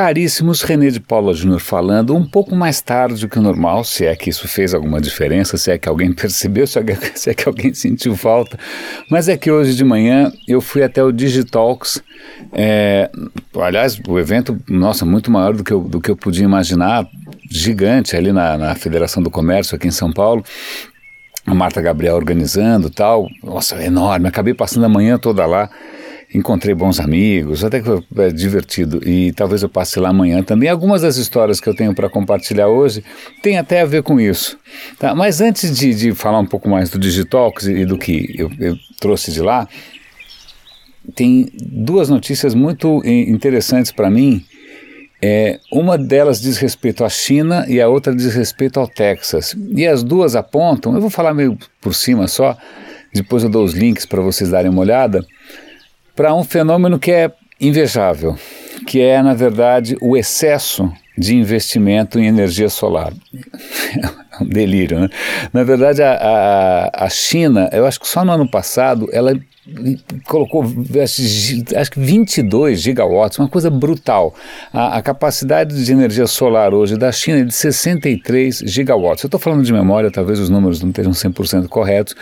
caríssimos, René de Paula Júnior falando um pouco mais tarde do que o normal, se é que isso fez alguma diferença, se é que alguém percebeu, se é que, alguém sentiu falta. Mas é que hoje de manhã eu fui até o Digitalks, é, aliás, o evento, nossa, muito maior do que eu, do que eu podia imaginar, gigante ali na, na Federação do Comércio aqui em São Paulo a Marta Gabriel organizando tal. Nossa, enorme. Acabei passando a manhã toda lá encontrei bons amigos, até que foi é, divertido e talvez eu passe lá amanhã também. Algumas das histórias que eu tenho para compartilhar hoje têm até a ver com isso. Tá? Mas antes de, de falar um pouco mais do Digitalks e, do que eu, eu trouxe de lá, tem duas notícias muito interessantes para mim. É, uma delas diz respeito à China e a outra diz respeito ao Texas. E as duas apontam, eu vou falar meio por cima só, depois eu dou os links para vocês darem uma olhada para um fenômeno que é invejável, que é, na verdade, o excesso de investimento em energia solar. Delírio, né? Na verdade, a, a, a China, eu acho que só no ano passado, ela colocou acho que 22 gigawatts, uma coisa brutal. A, a, capacidade de energia solar hoje da China é de 63 gigawatts. Eu estou falando de memória, talvez os números não estejam 100% corretos,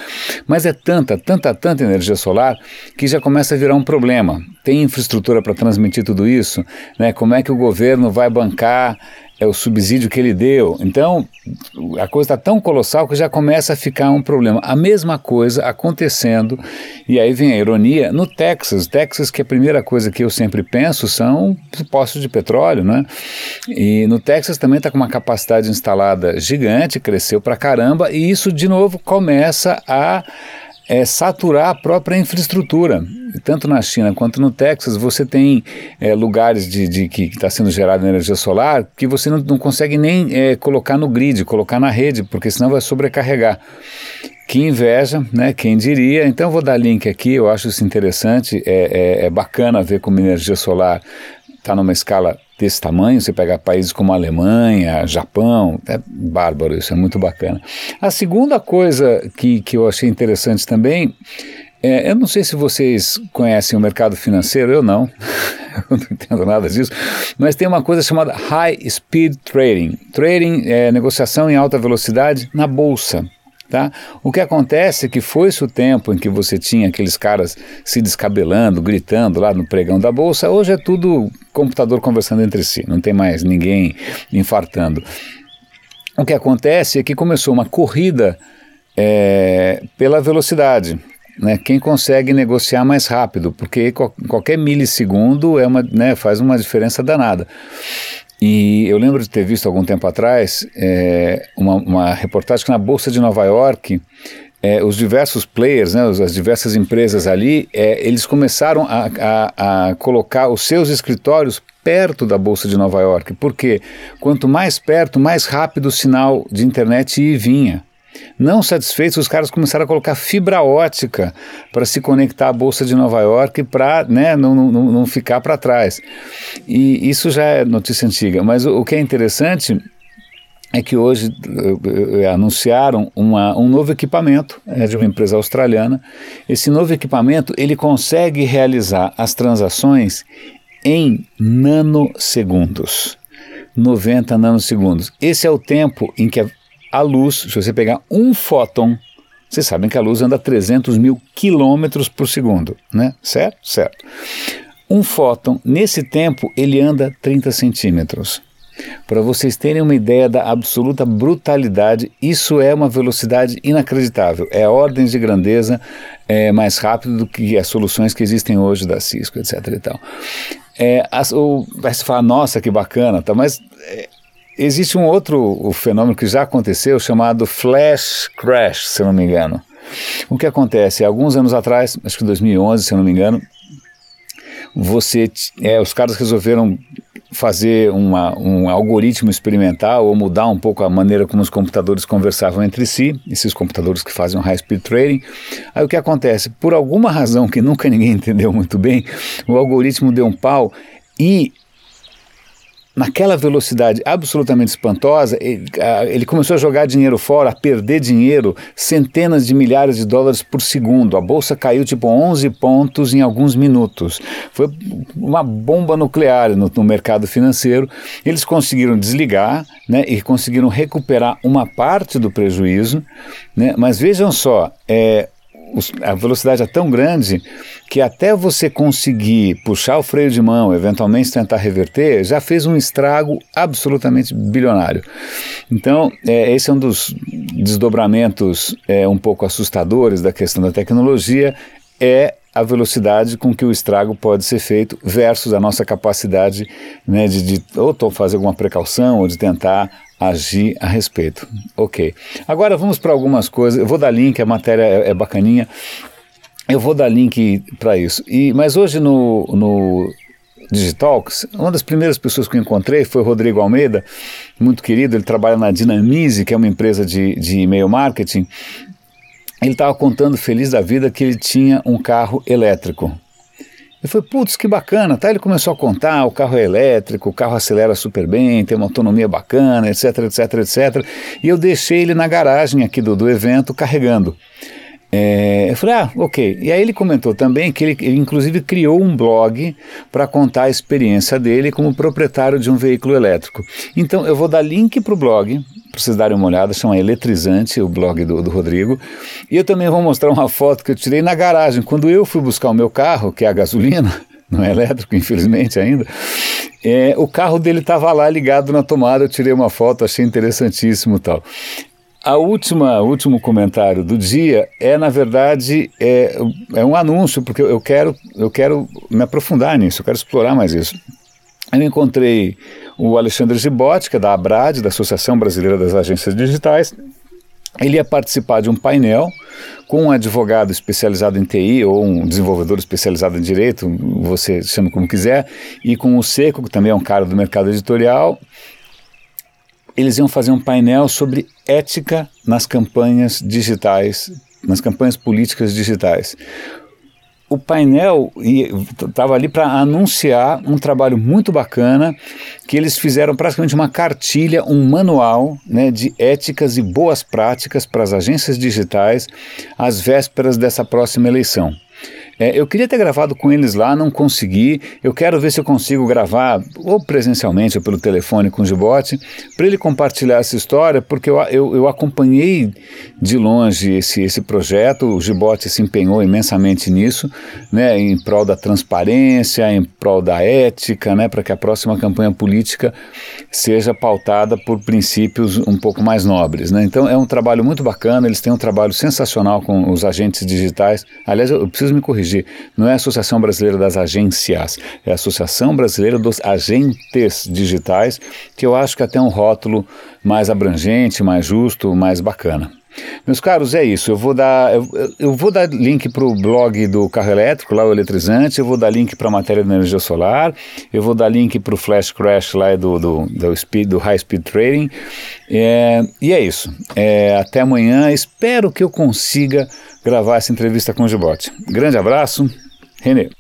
mas é tanta, tanta, tanta energia solar que já começa a virar um problema. Tem infraestrutura para transmitir tudo isso? Né? Como é que o governo vai bancar é o subsídio que ele deu. Então, a coisa está tão colossal que já começa a ficar um problema. A mesma coisa acontecendo, e aí vem a ironia, no Texas. Texas, que a primeira coisa que eu sempre penso são postos de petróleo, né? E no Texas também está com uma capacidade instalada gigante, cresceu para caramba, e isso de novo começa a é saturar a própria infraestrutura. Tanto na China quanto no Texas, você tem é, lugares de, de que está sendo gerada energia solar que você não, não consegue nem é, colocar no grid, colocar na rede, porque senão vai sobrecarregar. Que inveja, né? Quem diria? Então, vou dar link aqui, eu acho isso interessante, é, é, é bacana ver como energia solar está numa escala desse tamanho, você pegar países como Alemanha, Japão, é bárbaro, isso é muito bacana. A segunda coisa que, que eu achei interessante também, é, eu não sei se vocês conhecem o mercado financeiro, eu não, eu não entendo nada disso, mas tem uma coisa chamada High Speed Trading. Trading é negociação em alta velocidade na bolsa. Tá? O que acontece é que foi-se o tempo em que você tinha aqueles caras se descabelando, gritando lá no pregão da bolsa, hoje é tudo computador conversando entre si, não tem mais ninguém infartando. O que acontece é que começou uma corrida é, pela velocidade. Né, quem consegue negociar mais rápido, porque qualquer milissegundo é uma, né, faz uma diferença danada. E eu lembro de ter visto algum tempo atrás é, uma, uma, reportagem que na Bolsa de Nova York é, os diversos players, né, as diversas empresas ali, é, eles começaram a, a, a, colocar os seus escritórios perto da Bolsa de Nova York, porque quanto mais perto, mais rápido o sinal de internet vinha. Não satisfeitos, os caras começaram a colocar fibra ótica para se conectar à Bolsa de Nova York para né, não, não, não ficar para trás. E isso já é notícia antiga, mas o, o que é interessante é que hoje uh, anunciaram uma, um novo equipamento é de uma empresa australiana. Esse novo equipamento ele consegue realizar as transações em nanosegundos. 90 nanosegundos. Esse é o tempo em que a a luz, se você pegar um fóton, vocês sabem que a luz anda a 300 mil quilômetros por segundo, né? Certo? Certo. Um fóton, nesse tempo, ele anda 30 centímetros. Para vocês terem uma ideia da absoluta brutalidade, isso é uma velocidade inacreditável. É ordens de grandeza é, mais rápido do que as soluções que existem hoje da Cisco, etc. E tal. É, as, o, vai se falar, nossa, que bacana, tá, mas é, Existe um outro fenômeno que já aconteceu chamado flash crash, se não me engano. O que acontece? Alguns anos atrás, acho que 2011, se não me engano, você, é, os caras resolveram fazer uma, um algoritmo experimental ou mudar um pouco a maneira como os computadores conversavam entre si, esses computadores que fazem high speed trading. Aí o que acontece? Por alguma razão que nunca ninguém entendeu muito bem, o algoritmo deu um pau e naquela velocidade absolutamente espantosa, ele, começou a jogar dinheiro fora, a perder dinheiro, centenas de milhares de dólares por segundo. A bolsa caiu tipo 11 pontos em alguns minutos. Foi uma bomba nuclear no, no mercado financeiro. Eles conseguiram desligar né, e conseguiram recuperar uma parte do prejuízo, né, mas vejam só, é, a velocidade é tão grande que até você conseguir puxar o freio de mão, eventualmente tentar reverter, já fez um estrago absolutamente bilionário. Então, é, esse é um dos desdobramentos é, um pouco assustadores da questão da tecnologia, é a velocidade com que o estrago pode ser feito versus a nossa capacidade né, de, de ou fazer alguma precaução ou de tentar agir a respeito. Ok. Agora vamos para algumas coisas. Eu vou dar link, a matéria é, é bacaninha. Eu vou dar link para isso. E, mas hoje no, no Digitalks, uma das primeiras pessoas que eu encontrei foi o Rodrigo Almeida, muito querido. Ele trabalha na Dinamize, que é uma empresa de, de e-mail marketing. Ele estava contando feliz da vida que ele tinha um carro elétrico. Eu falei, putz, que bacana, tá? Ele começou a contar, o carro é elétrico, o carro acelera super bem, tem uma autonomia bacana, etc, etc, etc. E eu deixei ele na garagem aqui do, do evento carregando. É, eu falei, ah, ok. E aí ele comentou também que ele, ele inclusive criou um blog para contar a experiência dele como proprietário de um veículo elétrico. Então eu vou dar link para o blog, para vocês darem uma olhada, chama Eletrizante, o blog do, do Rodrigo. E eu também vou mostrar uma foto que eu tirei na garagem. Quando eu fui buscar o meu carro, que é a gasolina, não é elétrico, infelizmente ainda. É, o carro dele estava lá ligado na tomada, eu tirei uma foto, achei interessantíssimo tal. A última, último comentário do dia é, na verdade, é, é um anúncio, porque eu quero, eu quero me aprofundar nisso, eu quero explorar mais isso. Eu encontrei o Alexandre Gibotti, que é da ABRAD, da Associação Brasileira das Agências Digitais. Ele ia participar de um painel com um advogado especializado em TI ou um desenvolvedor especializado em direito, você chama como quiser, e com o Seco, que também é um cara do mercado editorial, eles iam fazer um painel sobre ética nas campanhas digitais, nas campanhas políticas digitais. O painel estava ali para anunciar um trabalho muito bacana que eles fizeram praticamente uma cartilha, um manual né, de éticas e boas práticas para as agências digitais às vésperas dessa próxima eleição. É, eu queria ter gravado com eles lá, não consegui. Eu quero ver se eu consigo gravar, ou presencialmente ou pelo telefone com o Gibote, para ele compartilhar essa história, porque eu, eu, eu, acompanhei de longe esse, esse projeto. O Gibote se empenhou imensamente nisso, né, em prol da transparência, em prol da ética, né, para que a próxima campanha política seja pautada por princípios um pouco mais nobres. Né? Então é um trabalho muito bacana, eles têm um trabalho sensacional com os agentes digitais. Aliás, eu preciso me corrigir corrigir, não é a Associação Brasileira das Agências, é a Associação Brasileira dos Agentes Digitais, que eu acho que até é um rótulo mais abrangente, mais justo, mais bacana. Meus caros, é isso. Eu vou dar, eu, eu vou dar link para o blog do carro elétrico, lá o eletrizante, eu vou dar link para a matéria da energia solar, eu vou dar link para o flash crash lá do, do, do, speed, do high speed trading. É, e é isso. É, até amanhã. Espero que eu consiga gravar essa entrevista com o Gibote. Grande abraço, Renê.